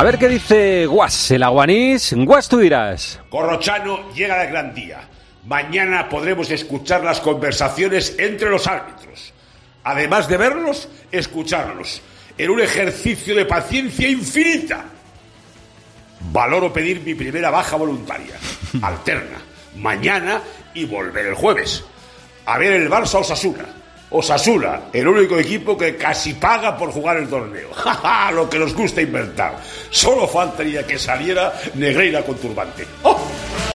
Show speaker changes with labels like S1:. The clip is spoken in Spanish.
S1: A ver qué dice Guas, el aguanís. Guas, tú dirás.
S2: Corrochano llega el gran día. Mañana podremos escuchar las conversaciones entre los árbitros. Además de verlos, escucharlos. En un ejercicio de paciencia infinita. Valoro pedir mi primera baja voluntaria. Alterna. Mañana y volver el jueves. A ver el Barça Osasuna. Osasuna, el único equipo que casi paga por jugar el torneo. Lo que nos gusta inventar. Solo faltaría que saliera Negreira con turbante. ¡Oh!